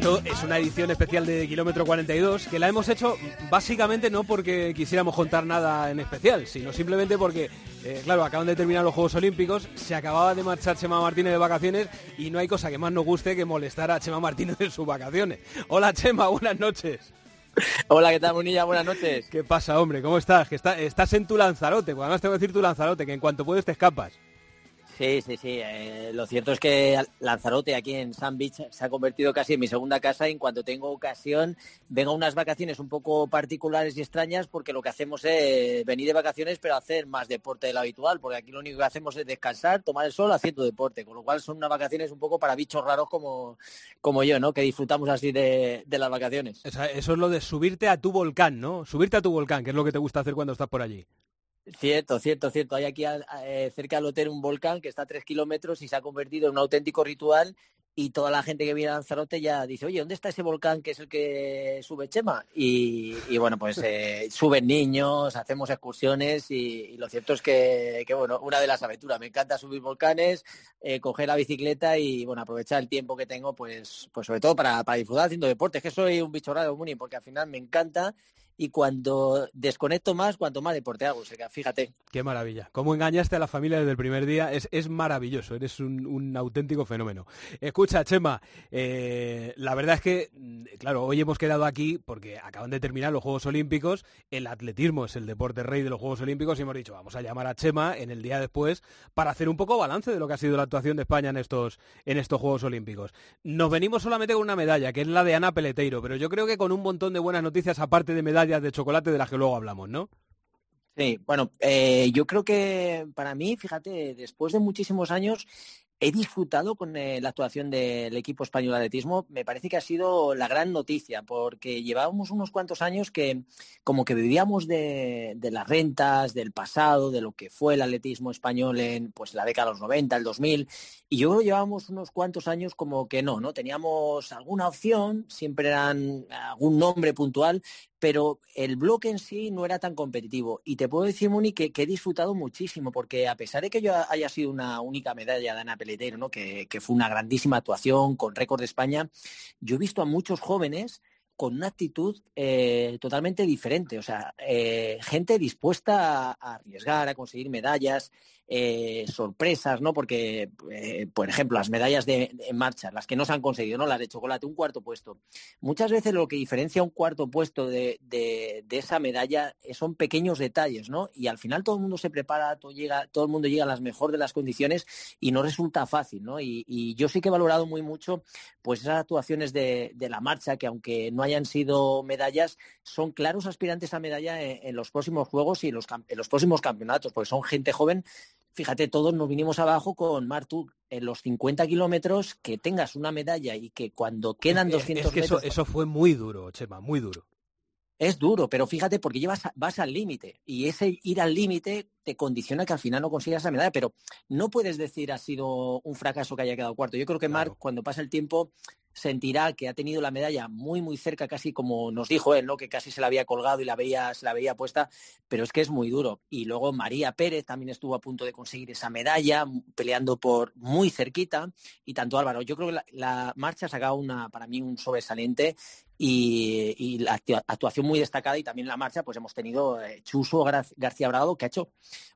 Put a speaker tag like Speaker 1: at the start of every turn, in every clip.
Speaker 1: Esto es una edición especial de Kilómetro 42 que la hemos hecho básicamente no porque quisiéramos contar nada en especial, sino simplemente porque, eh, claro, acaban de terminar los Juegos Olímpicos, se acababa de marchar Chema Martínez de vacaciones y no hay cosa que más nos guste que molestar a Chema Martínez en sus vacaciones. Hola Chema, buenas noches.
Speaker 2: Hola, ¿qué tal, Munilla? Buenas noches.
Speaker 1: ¿Qué pasa, hombre? ¿Cómo estás? Que estás en tu Lanzarote, además tengo que decir tu Lanzarote, que en cuanto puedes te escapas.
Speaker 2: Sí, sí, sí. Eh, lo cierto es que Lanzarote aquí en San Beach se ha convertido casi en mi segunda casa y en cuanto tengo ocasión vengo a unas vacaciones un poco particulares y extrañas porque lo que hacemos es venir de vacaciones pero hacer más deporte de lo habitual porque aquí lo único que hacemos es descansar, tomar el sol haciendo deporte, con lo cual son unas vacaciones un poco para bichos raros como, como yo, ¿no? Que disfrutamos así de, las vacaciones.
Speaker 1: eso es lo de subirte a tu volcán, ¿no? Subirte a tu volcán, que es lo que te gusta hacer cuando estás por allí.
Speaker 2: Cierto, cierto, cierto. Hay aquí eh, cerca del hotel un volcán que está a tres kilómetros y se ha convertido en un auténtico ritual y toda la gente que viene a Lanzarote ya dice, oye, ¿dónde está ese volcán que es el que sube Chema? Y, bueno, pues eh, suben niños, hacemos excursiones y, lo cierto es que, bueno, una de las aventuras. Me encanta subir volcanes, eh, coger la bicicleta y, bueno, aprovechar el tiempo que tengo, pues, pues sobre todo para, para disfrutar haciendo deporte. Es que soy un bicho raro, Muni, porque al final me encanta y cuando desconecto más, cuanto más deporte hago. Fíjate.
Speaker 1: Qué maravilla. Cómo engañaste a la familia desde el primer día. Es, maravilloso. Eres un, auténtico fenómeno. Escucha, Chema, eh, la verdad es que, mm, claro, hoy hemos quedado aquí porque acaban de terminar los Juegos Olímpicos. El atletismo es el deporte rey de los Juegos Olímpicos y hemos dicho, vamos a llamar a Chema en el día después para hacer un poco balance de lo que ha sido la actuación de España en estos, en estos Juegos Olímpicos. Nos venimos solamente con una medalla, que es la de Ana Peleteiro, pero yo creo que con un montón de buenas noticias, aparte de medallas de chocolate de las que luego hablamos, ¿no?
Speaker 2: Sí, bueno, eh, yo creo que para mí, fíjate, después de muchísimos años, he disfrutado con eh, la actuación del equipo español de atletismo. Me parece que ha sido la gran noticia, porque llevábamos unos cuantos años que como que vivíamos de, las rentas, del pasado, de lo que fue el atletismo español en pues, la década de los 90, el 2000, y yo llevábamos unos cuantos años como que no, ¿no? Teníamos alguna opción, siempre eran algún nombre puntual, pero el bloque en sí no era tan competitivo. Y te puedo decir, Muni, que, he disfrutado muchísimo, porque a pesar de que yo haya sido una única medalla de Ana Peletero, ¿no? que, fue una grandísima actuación con récord de España, yo he visto a muchos jóvenes con una actitud eh, totalmente diferente, o sea, eh, gente dispuesta a, arriesgar, a conseguir medallas, eh, sorpresas, ¿no? Porque, eh, por ejemplo, las medallas de, marcha, las que no se han conseguido, ¿no? Las de chocolate, un cuarto puesto. Muchas veces lo que diferencia un cuarto puesto de, esa medalla son pequeños detalles, ¿no? Y al final todo el mundo se prepara, todo, llega, todo el mundo llega a las mejores de las condiciones y no resulta fácil, ¿no? Y, yo sí que he valorado muy mucho pues esas actuaciones de, la marcha, que aunque no hayan sido medallas, son claros aspirantes a medalla en, los próximos juegos y en los próximos campeonatos, porque son gente joven fíjate, todos nos vinimos abajo con Martu en los 50 kilómetros, que tengas una medalla y que cuando quedan 200
Speaker 1: es que
Speaker 2: metros...
Speaker 1: Eso, fue muy duro, Chema, muy duro.
Speaker 2: Es duro, pero fíjate, porque llevas, vas al límite y ese ir al límite te condiciona que al final no consigas esa medalla, pero no puedes decir ha sido un fracaso que haya quedado cuarto. Yo creo que Marc, cuando pasa el tiempo, sentirá que ha tenido la medalla muy muy cerca, casi como nos dijo él, ¿no? que casi se la había colgado y la veía, se la veía puesta, pero es que es muy duro. Y luego María Pérez también estuvo a punto de conseguir esa medalla, peleando por muy cerquita, y tanto Álvaro. Yo creo que la, marcha ha una, para mí un sobresaliente y, la actuación muy destacada y también la marcha, pues hemos tenido eh, Chuso García Bravo, que ha hecho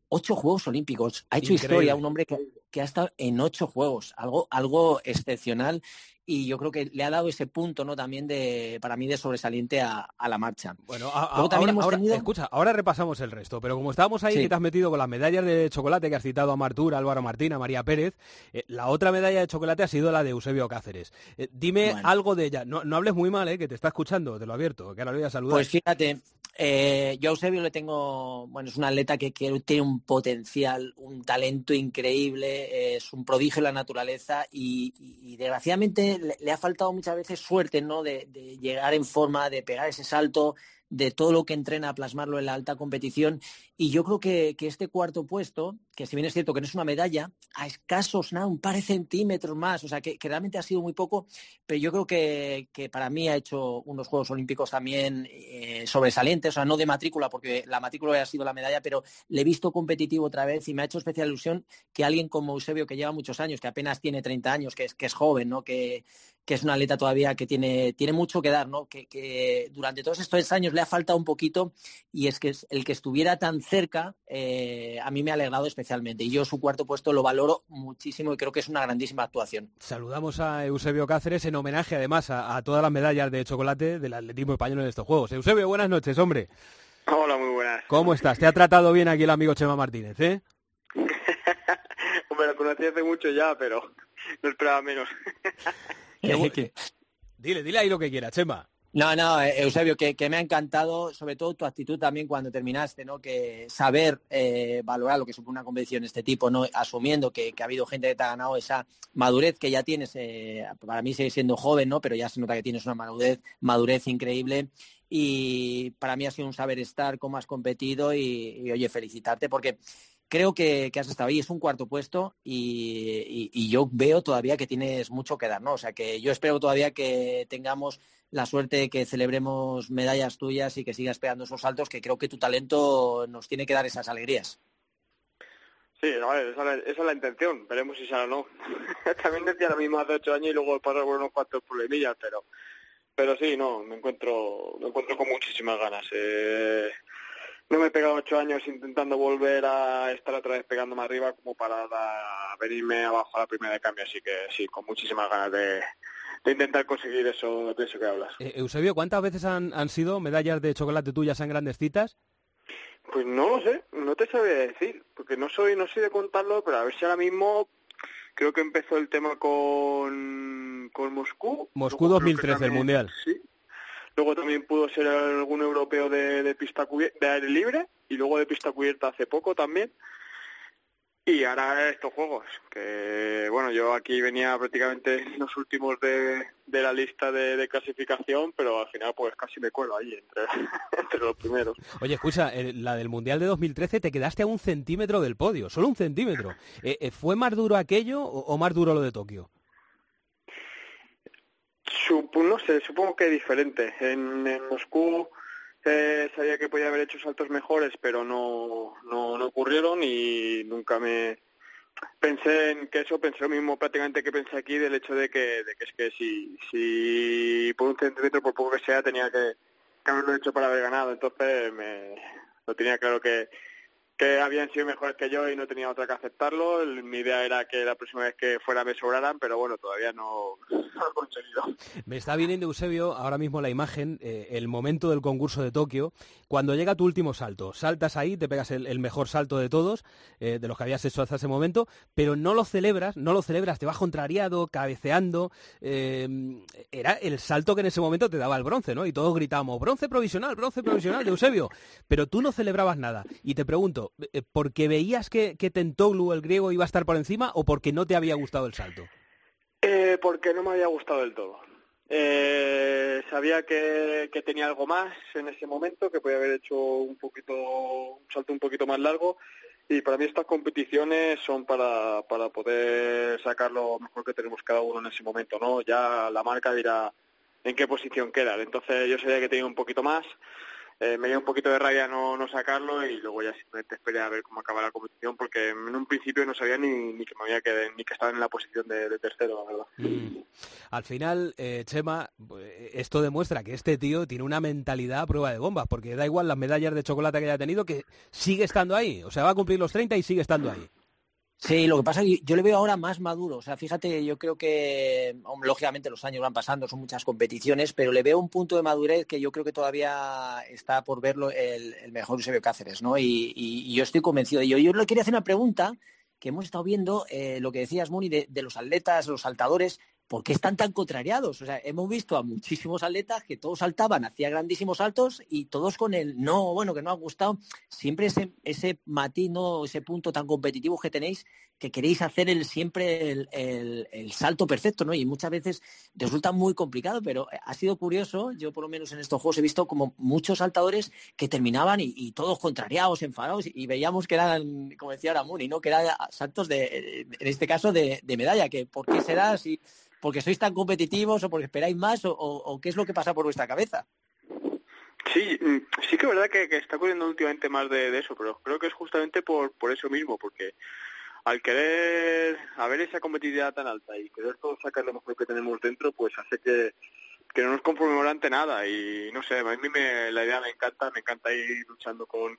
Speaker 2: ocho Juegos Olímpicos. Ha hecho historia un hombre que, que, ha estado en ocho Juegos, algo, algo excepcional y yo creo que le ha dado ese punto no también de para mí de sobresaliente a, la marcha.
Speaker 1: Bueno ahora, escucha ahora repasamos el resto pero como estábamos ahí que te has metido con las medallas de chocolate que has citado a Martur Álvaro Martina María Pérez eh, la otra medalla de chocolate ha sido la de Eusebio Cáceres. Eh, dime algo de ella. No, hables muy mal eh, que te está escuchando te lo advierto que ahora lo voy a saludar
Speaker 2: pues fíjate eh, yo a Eusebio le tengo, bueno, es un atleta que, tiene un potencial, un talento increíble, es un prodigio en la naturaleza y, desgraciadamente le, ha faltado muchas veces suerte, ¿no? de, llegar en forma, de pegar ese salto, de todo lo que entrena a plasmarlo en la alta competición. Y yo creo que, este cuarto puesto, que si bien es cierto que no es una medalla, a escasos, nada, un par de centímetros más, o sea, que, realmente ha sido muy poco, pero yo creo que, para mí ha hecho unos Juegos Olímpicos también eh, sobresalientes, o sea, no de matrícula, porque la matrícula ha sido la medalla, pero le he visto competitivo otra vez y me ha hecho especial ilusión que alguien como Eusebio, que lleva muchos años, que apenas tiene 30 años, que es, que es joven, ¿no? que, que es una atleta todavía que tiene, tiene mucho que dar, ¿no? Que, durante todos estos años le ha faltado un poquito y es que el que estuviera tan cerca eh, a mí me ha alegrado especialmente y yo su cuarto puesto lo valoro muchísimo y creo que es una grandísima actuación.
Speaker 1: Saludamos a Eusebio Cáceres en homenaje además a, todas las medallas de chocolate del atletismo español en estos Juegos. Eusebio, buenas noches, hombre.
Speaker 3: Hola, muy buenas.
Speaker 1: ¿Cómo estás? Te ha tratado bien aquí el amigo Chema Martínez, ¿eh?
Speaker 3: hombre, lo conocí hace mucho ya, pero no esperaba menos.
Speaker 1: Dile, dile ahí lo que quieras, Chema.
Speaker 2: No, no, eh, Eusebio, que, me ha encantado, sobre todo tu actitud también cuando terminaste, ¿no? Que saber eh, valorar lo que supone una competición de este tipo, ¿no? Asumiendo que, ha habido gente que te ha ganado esa madurez que ya tienes, eh, para mí sigue siendo joven, ¿no? Pero ya se nota que tienes una madurez, madurez increíble y para mí ha sido un saber estar, cómo has competido y oye, felicitarte porque creo que, has estado ahí, es un cuarto puesto y, yo veo todavía que tienes mucho que dar, ¿no? O sea que yo espero todavía que tengamos la suerte de que celebremos medallas tuyas y que sigas pegando esos saltos, que creo que tu talento nos tiene que dar esas alegrías.
Speaker 3: Sí, esa, es la intención, veremos si sale o no. También decía lo mismo hace ocho años y luego pasar por unos cuantos problemillas, pero pero sí, no, me encuentro, me encuentro con muchísimas ganas. Eh, no me he pegado ocho años intentando volver a estar otra vez pegándome arriba como para venirme abajo a la primera de cambio, así que sí, con muchísimas ganas de, intentar conseguir eso, de eso que hablas.
Speaker 1: Eh, Eusebio, ¿cuántas veces han, han sido medallas de chocolate tuyas en grandes citas?
Speaker 3: Pues no lo sé, no te sabía decir, porque no soy, no soy de contarlo, pero a ver si ahora mismo creo que empezó el tema con, con Moscú.
Speaker 1: Moscú 2013, el Mundial.
Speaker 3: Sí, Luego también pudo ser algún europeo de, pista de aire libre y luego de pista cubierta hace poco también. Y ahora estos juegos, que bueno, yo aquí venía prácticamente los últimos de, la lista de, clasificación, pero al final pues casi me cuelo ahí entre, entre los primeros.
Speaker 1: Oye, escucha, la del Mundial de 2013 te quedaste a un centímetro del podio, solo un centímetro. Eh, eh, ¿Fue más duro aquello o más duro lo de Tokio?
Speaker 3: No sé, supongo que diferente. En, Moscú eh, sabía que podía haber hecho saltos mejores, pero no, no, no ocurrieron y nunca me pensé en que eso, pensé lo mismo prácticamente que pensé aquí del hecho de que, de que es que si, si por un centímetro, por poco que sea, tenía que, que haberlo hecho para haber ganado. Entonces me, lo tenía claro que, que habían sido mejores que yo y no tenía otra que aceptarlo. Mi idea era que la próxima vez que fuera me sobraran, pero bueno, todavía no, lo he conseguido.
Speaker 1: Me está viniendo, Eusebio, ahora mismo la imagen, eh, el momento del concurso de Tokio, cuando llega tu último salto. Saltas ahí, te pegas el, mejor salto de todos, eh, de los que habías hecho hasta ese momento, pero no lo celebras, no lo celebras, te vas contrariado, cabeceando. Eh, era el salto que en ese momento te daba el bronce, ¿no? Y todos gritamos, bronce provisional, bronce provisional de Eusebio. Pero tú no celebrabas nada. Y te pregunto, eh, ¿porque veías que, que Tentoglu, el griego, iba a estar por encima o porque no te había gustado el salto?
Speaker 3: Eh, porque no me había gustado del todo. Eh, sabía que, tenía algo más en ese momento, que podía haber hecho un poquito un salto un poquito más largo y para mí estas competiciones son para, para poder sacar lo mejor que tenemos cada uno en ese momento, ¿no? Ya la marca dirá en qué posición queda. Entonces yo sabía que tenía un poquito más, eh, me dio un poquito de rabia no, no sacarlo y luego ya simplemente esperé a ver cómo acaba la competición porque en un principio no sabía ni, ni que me había quedado, ni que estaba en la posición de, tercero, la verdad. Mm.
Speaker 1: Al final, eh, Chema, esto demuestra que este tío tiene una mentalidad a prueba de bombas, porque da igual las medallas de chocolate que haya tenido, que sigue estando ahí. O sea, va a cumplir los 30 y sigue estando ahí.
Speaker 2: Sí, lo que pasa es que yo le veo ahora más maduro. O sea, fíjate, yo creo que, lógicamente, los años van pasando, son muchas competiciones, pero le veo un punto de madurez que yo creo que todavía está por verlo el, mejor Eusebio Cáceres, ¿no? Y, yo estoy convencido de ello. Yo le quería hacer una pregunta que hemos estado viendo, eh, lo que decías, Moni, de, de los atletas, los saltadores, ¿por qué están tan contrariados? O sea, hemos visto a muchísimos atletas que todos saltaban, hacían grandísimos saltos y todos con el no, bueno, que no ha gustado. Siempre ese, ese matiz, ese punto tan competitivo que tenéis, que queréis hacer el, siempre el, salto perfecto, ¿no? Y muchas veces resulta muy complicado, pero ha sido curioso. Yo, por lo menos en estos juegos, he visto como muchos saltadores que terminaban y, todos contrariados, enfadados, y veíamos que eran, como decía Ramón, ¿no? Que eran saltos de, en este caso, de, medalla, que por qué será así porque sois tan competitivos o porque esperáis más o, qué es lo que pasa por vuestra cabeza.
Speaker 3: Sí, mm, sí que es verdad que, está ocurriendo últimamente más de, eso, pero creo que es justamente por, por eso mismo, porque al querer, a ver esa competitividad tan alta y querer todo sacar lo mejor que tenemos dentro, pues hace que, que no nos conformemos ante nada y no sé, a mí me, la idea me encanta, me encanta ir luchando con,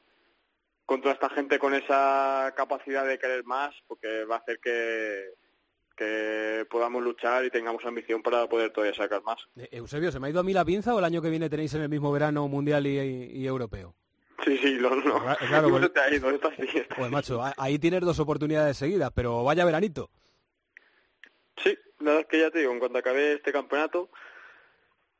Speaker 3: con toda esta gente con esa capacidad de querer más, porque va a hacer que, que podamos luchar y tengamos ambición para poder todavía sacar más.
Speaker 1: Eh, Eusebio, ¿se me ha ido a mí la pinza o el año que viene tenéis en el mismo verano mundial y, europeo?
Speaker 3: Sí, sí, lo, no. Claro, pues... te ha ido,
Speaker 1: Pues macho, ahí tienes dos oportunidades seguidas, pero vaya veranito.
Speaker 3: Sí, la verdad es que ya te digo, en cuanto acabé este campeonato,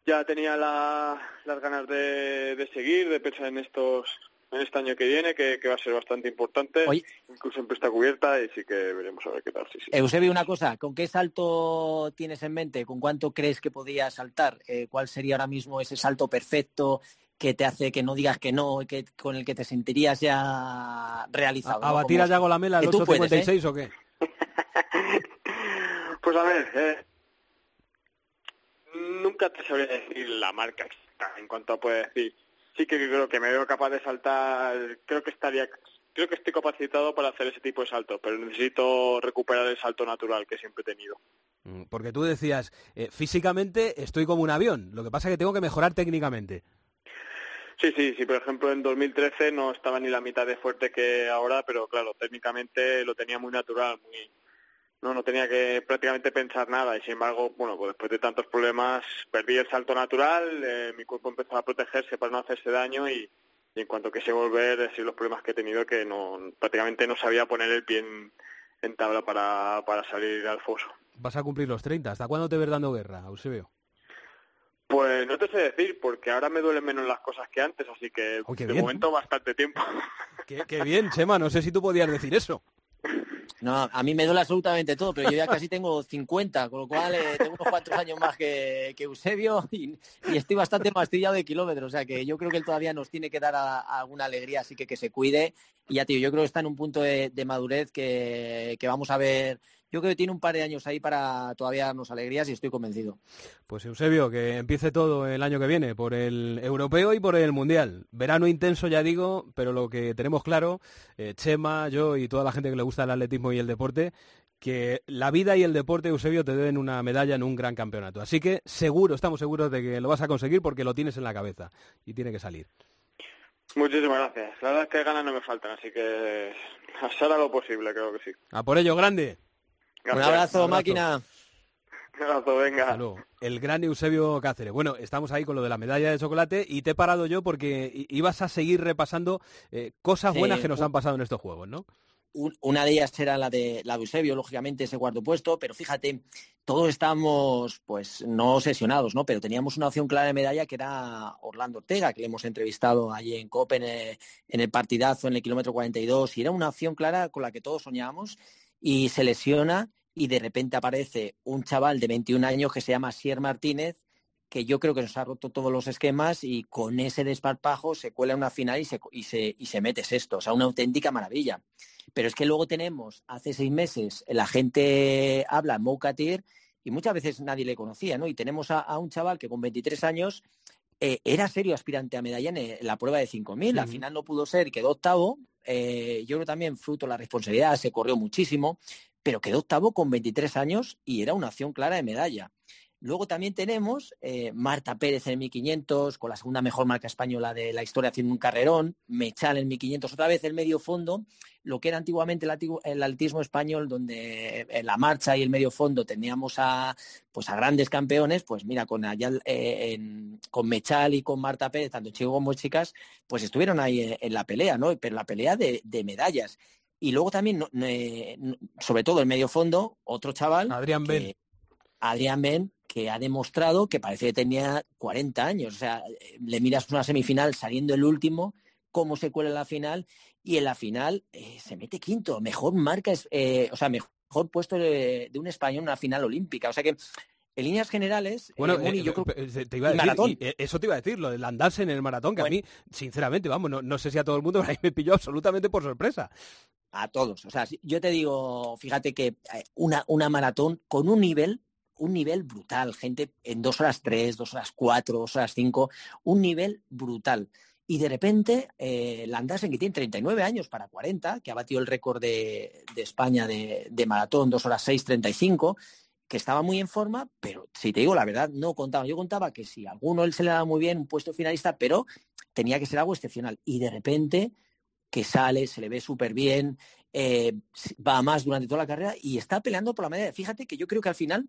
Speaker 3: ya tenía las ganas de, de seguir, de pensar en estos en este año que viene, que, va a ser bastante importante. Incluso siempre está cubierta y sí que veremos a ver qué tal. Sí, sí.
Speaker 2: Eusebio, una cosa, ¿con qué salto tienes en mente? ¿Con cuánto crees que podías saltar? Eh, ¿Cuál sería ahora mismo ese salto perfecto que te hace que no digas que no y que con el que te sentirías ya realizado?
Speaker 1: ¿A, batir a Yago Lamela al 8.56 ¿eh? o qué?
Speaker 3: pues a ver, eh, nunca te sabría decir la marca en cuanto a poder decir sí que creo que me veo capaz de saltar, creo que estaría, creo que estoy capacitado para hacer ese tipo de salto, pero necesito recuperar el salto natural que siempre he tenido.
Speaker 1: Mm, porque tú decías, eh, físicamente estoy como un avión, lo que pasa es que tengo que mejorar técnicamente.
Speaker 3: Sí, sí, sí, por ejemplo en 2013 no estaba ni la mitad de fuerte que ahora, pero claro, técnicamente lo tenía muy natural, muy, no, no tenía que prácticamente pensar nada y sin embargo, bueno, pues después de tantos problemas perdí el salto natural, eh, mi cuerpo empezó a protegerse para no hacerse daño y, en cuanto que se volver, decir los problemas que he tenido que no prácticamente no sabía poner el pie en, tabla para, para salir al foso.
Speaker 1: Vas a cumplir los 30, ¿hasta cuándo te ves dando guerra, Eusebio?
Speaker 3: Pues no te sé decir, porque ahora me duelen menos las cosas que antes, así que oh, de momento bastante tiempo.
Speaker 1: Qué, qué bien, Chema, no sé si tú podías decir eso.
Speaker 2: No, a mí me duele absolutamente todo, pero yo ya casi tengo 50, con lo cual eh, tengo unos cuantos años más que, Eusebio y, estoy bastante mastillado de kilómetros. O sea que yo creo que él todavía nos tiene que dar alguna alegría, así que que se cuide. Y ya, tío, yo creo que está en un punto de, madurez que, que, vamos a ver yo creo que tiene un par de años ahí para todavía darnos alegrías y estoy convencido.
Speaker 1: Pues Eusebio, que empiece todo el año que viene, por el europeo y por el mundial. Verano intenso, ya digo, pero lo que tenemos claro, eh, Chema, yo y toda la gente que le gusta el atletismo y el deporte, que la vida y el deporte, Eusebio, te deben una medalla en un gran campeonato. Así que seguro, estamos seguros de que lo vas a conseguir porque lo tienes en la cabeza y tiene que salir.
Speaker 3: Muchísimas gracias. La verdad es que ganas no me faltan, así que hacer lo posible, creo que sí.
Speaker 1: A por ello, grande.
Speaker 2: Un abrazo, máquina.
Speaker 3: Un abrazo, venga.
Speaker 1: El gran Eusebio Cáceres. Bueno, estamos ahí con lo de la medalla de chocolate y te he parado yo porque ibas a seguir repasando eh, cosas buenas que nos han pasado en estos juegos, ¿no?
Speaker 2: Una de ellas era la de la de Eusebio, lógicamente, ese cuarto puesto, pero fíjate, todos estamos, pues, no obsesionados, ¿no? Pero teníamos una opción clara de medalla que era Orlando Ortega, que le hemos entrevistado allí en Copen en el partidazo en el kilómetro 42, y era una opción clara con la que todos soñábamos y se lesiona y de repente aparece un chaval de 21 años que se llama Sier Martínez, que yo creo que nos ha roto todos los esquemas y con ese desparpajo se cuela una final y se, y se, y se mete sexto. O sea, una auténtica maravilla. Pero es que luego tenemos, hace seis meses, la gente habla Moukatir y muchas veces nadie le conocía, ¿no? Y tenemos a, un chaval que con 23 años eh, era serio aspirante a medalla en la prueba de 5.000. Al final no pudo ser, quedó octavo, eh, yo creo también fruto de la responsabilidad, se corrió muchísimo, pero quedó octavo con 23 años y era una opción clara de medalla. Luego también tenemos eh, Marta Pérez en el 1500, con la segunda mejor marca española de la historia haciendo un carrerón, Mechal en 1500, otra vez el medio fondo, lo que era antiguamente el, atletismo español, donde en la marcha y el medio fondo teníamos a, pues a grandes campeones, pues mira, con, eh, con Mechal y con Marta Pérez, tanto chicos como chicas, pues estuvieron ahí en, la pelea, ¿no? Pero la pelea de, medallas. Y luego también, sobre todo el medio fondo, otro chaval.
Speaker 1: Adrián Ben.
Speaker 2: Adrián Ben, que ha demostrado que parece que tenía 40 años. O sea, le miras una semifinal saliendo el último, cómo se cuela en la final, y en la final eh, se mete quinto. Mejor marca, eh, o sea, mejor puesto de, un español en una final olímpica. O sea que en líneas generales,
Speaker 1: bueno, yo creo te iba a decir, eso te iba a decir, lo del andarse en el maratón, que a mí, sinceramente, vamos, no, no, sé si a todo el mundo, pero ahí me pilló absolutamente por sorpresa.
Speaker 2: A todos. O sea, yo te digo, fíjate que eh, una, una maratón con un nivel un nivel brutal, gente en dos horas tres, dos horas cuatro, dos horas cinco, un nivel brutal. y de repente eh, Landasen, que tiene 39 años para 40, que ha batido el récord de, España de, de, maratón, 2 horas 6.35, que estaba muy en forma, pero si te digo la verdad, no contaba. Yo contaba que si a alguno él se le daba muy bien un puesto finalista, pero tenía que ser algo excepcional. Y de repente que sale, se le ve súper bien, eh, va más durante toda la carrera y está peleando por la medalla. Fíjate que yo creo que al final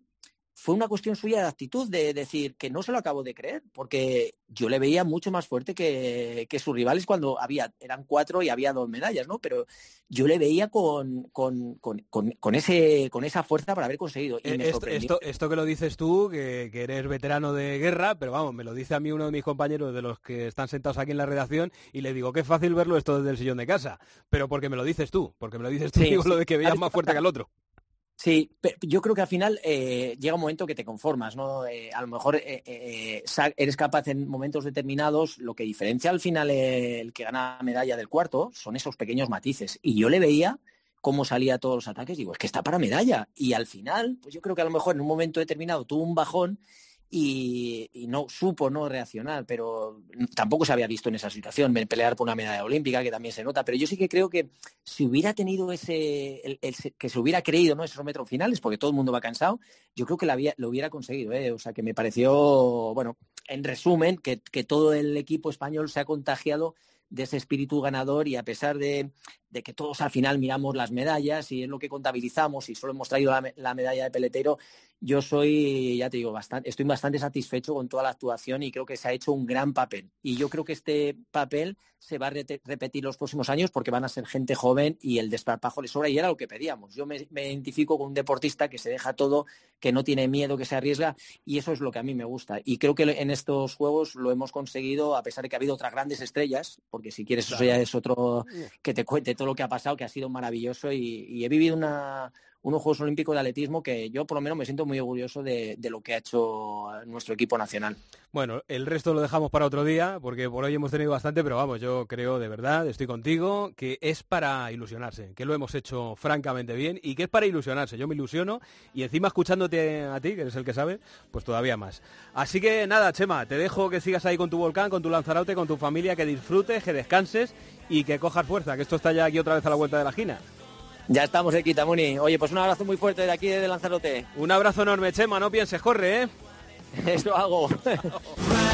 Speaker 2: fue una cuestión suya de actitud, de decir que no se lo acabo de creer, porque yo le veía mucho más fuerte que, sus rivales cuando había, eran cuatro y había dos medallas, ¿no? Pero yo le veía con, con, ese, con esa fuerza para haber conseguido. Y
Speaker 1: eh, esto, esto, que lo dices tú, que, eres veterano de guerra, pero vamos, me lo dice a mí uno de mis compañeros de los que están sentados aquí en la redacción y le digo, qué fácil verlo esto desde el sillón de casa, pero porque me lo dices tú, porque me lo dices tú, digo lo de que veías más fuerte que el otro.
Speaker 2: Sí, yo creo que al final eh, llega un momento que te conformas, ¿no? Eh, a lo mejor eh, eres capaz en momentos determinados, lo que diferencia al final el que gana medalla del cuarto son esos pequeños matices. Y yo le veía cómo salía todos los ataques, digo, es que está para medalla. Y al final, pues yo creo que a lo mejor en un momento determinado tuvo un bajón y, no supo no reaccionar, pero tampoco se había visto en esa situación, pelear por una medalla olímpica, que también se nota, pero yo sí que creo que si hubiera tenido ese, que se hubiera creído esos metros finales, porque todo el mundo va cansado, yo creo que lo, hubiera conseguido, ¿eh? o sea que me pareció, bueno, en resumen, que todo el equipo español se ha contagiado de ese espíritu ganador y a pesar de, de que todos al final miramos las medallas y es lo que contabilizamos y solo hemos traído la, medalla de peletero, yo soy, ya te digo, bastante, estoy bastante satisfecho con toda la actuación y creo que se ha hecho un gran papel. Y yo creo que este papel se va a repetir los próximos años porque van a ser gente joven y el desparpajo le sobra y era lo que pedíamos. Yo me, identifico con un deportista que se deja todo, que no tiene miedo, que se arriesga y eso es lo que a mí me gusta. Y creo que en estos juegos lo hemos conseguido a pesar de que ha habido otras grandes estrellas, porque si quieres eso ya es otro que te cuente todo lo que ha pasado, que ha sido maravilloso y, he vivido una, unos Juegos Olímpicos de atletismo que yo por lo menos me siento muy orgulloso de, lo que ha hecho nuestro equipo nacional.
Speaker 1: Bueno, el resto lo dejamos para otro día, porque por hoy hemos tenido bastante, pero vamos, yo creo de verdad, estoy contigo, que es para ilusionarse, que lo hemos hecho francamente bien y que es para ilusionarse. Yo me ilusiono y encima escuchándote a ti, que eres el que sabe, pues todavía más. Así que nada, Chema, te dejo que sigas ahí con tu volcán, con tu lanzarote, con tu familia, que disfrutes, que descanses y que cojas fuerza, que esto está ya aquí otra vez a la vuelta de la esquina.
Speaker 2: Ya estamos aquí, Tamuni. Oye, pues un abrazo muy fuerte de aquí de Lanzarote.
Speaker 1: Un abrazo enorme, Chema, no pienses, corre, ¿eh?
Speaker 2: Eso hago.